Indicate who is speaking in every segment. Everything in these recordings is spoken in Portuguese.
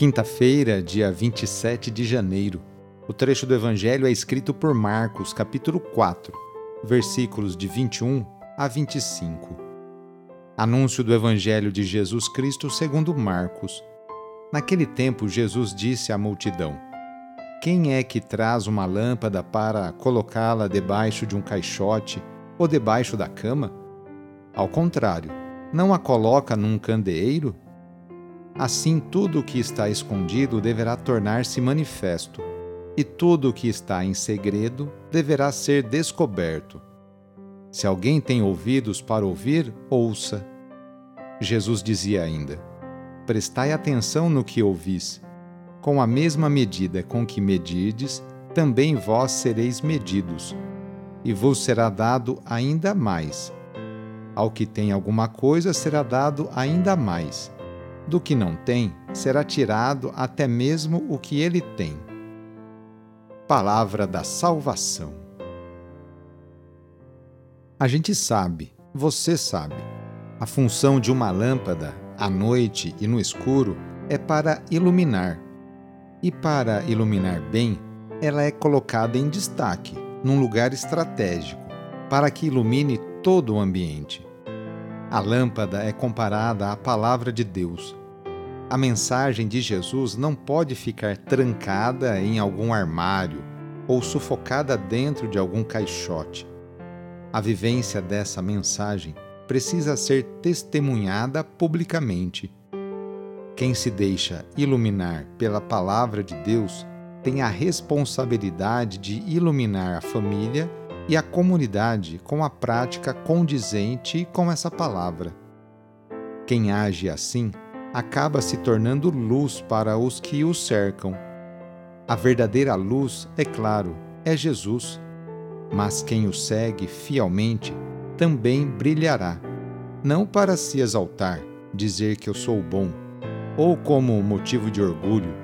Speaker 1: Quinta-feira, dia 27 de janeiro. O trecho do Evangelho é escrito por Marcos, capítulo 4, versículos de 21 a 25. Anúncio do Evangelho de Jesus Cristo segundo Marcos. Naquele tempo, Jesus disse à multidão: Quem é que traz uma lâmpada para colocá-la debaixo de um caixote ou debaixo da cama? Ao contrário, não a coloca num candeeiro? Assim, tudo o que está escondido deverá tornar-se manifesto, e tudo o que está em segredo deverá ser descoberto. Se alguém tem ouvidos para ouvir, ouça. Jesus dizia ainda: Prestai atenção no que ouvis. Com a mesma medida com que medirdes, também vós sereis medidos, e vos será dado ainda mais. Ao que tem alguma coisa será dado ainda mais do que não tem, será tirado até mesmo o que ele tem. Palavra da Salvação. A gente sabe, você sabe, a função de uma lâmpada, à noite e no escuro, é para iluminar. E para iluminar bem, ela é colocada em destaque, num lugar estratégico, para que ilumine todo o ambiente. A lâmpada é comparada à palavra de Deus, a mensagem de Jesus não pode ficar trancada em algum armário ou sufocada dentro de algum caixote. A vivência dessa mensagem precisa ser testemunhada publicamente. Quem se deixa iluminar pela palavra de Deus tem a responsabilidade de iluminar a família e a comunidade com a prática condizente com essa palavra. Quem age assim acaba se tornando luz para os que o cercam. A verdadeira luz, é claro, é Jesus, mas quem o segue fielmente também brilhará, não para se exaltar, dizer que eu sou bom, ou como motivo de orgulho,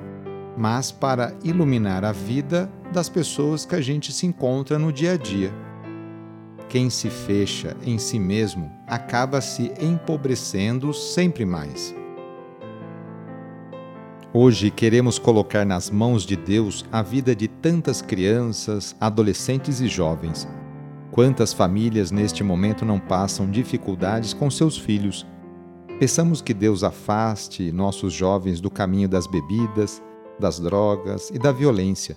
Speaker 1: mas para iluminar a vida das pessoas que a gente se encontra no dia a dia. Quem se fecha em si mesmo acaba se empobrecendo sempre mais. Hoje queremos colocar nas mãos de Deus a vida de tantas crianças, adolescentes e jovens. Quantas famílias neste momento não passam dificuldades com seus filhos? Peçamos que Deus afaste nossos jovens do caminho das bebidas, das drogas e da violência,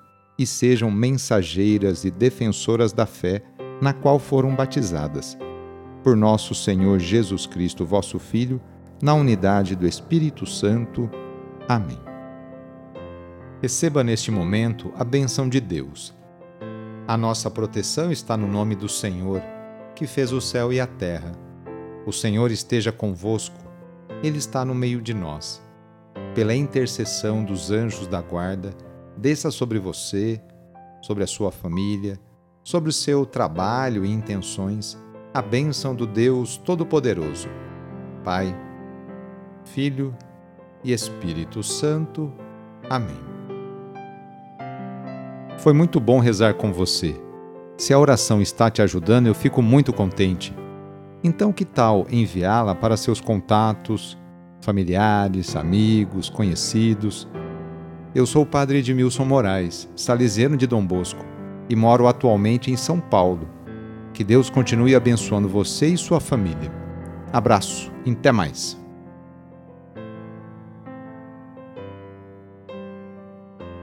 Speaker 1: e sejam mensageiras e defensoras da fé na qual foram batizadas. Por nosso Senhor Jesus Cristo, vosso Filho, na unidade do Espírito Santo. Amém. Receba neste momento a benção de Deus. A nossa proteção está no nome do Senhor, que fez o céu e a terra. O Senhor esteja convosco, Ele está no meio de nós. Pela intercessão dos anjos da guarda, desça sobre você, sobre a sua família, sobre o seu trabalho e intenções, a bênção do Deus Todo-Poderoso. Pai, Filho e Espírito Santo. Amém. Foi muito bom rezar com você. Se a oração está te ajudando, eu fico muito contente. Então, que tal enviá-la para seus contatos, familiares, amigos, conhecidos? Eu sou o padre Edmilson Moraes, salesiano de Dom Bosco, e moro atualmente em São Paulo. Que Deus continue abençoando você e sua família. Abraço, até mais.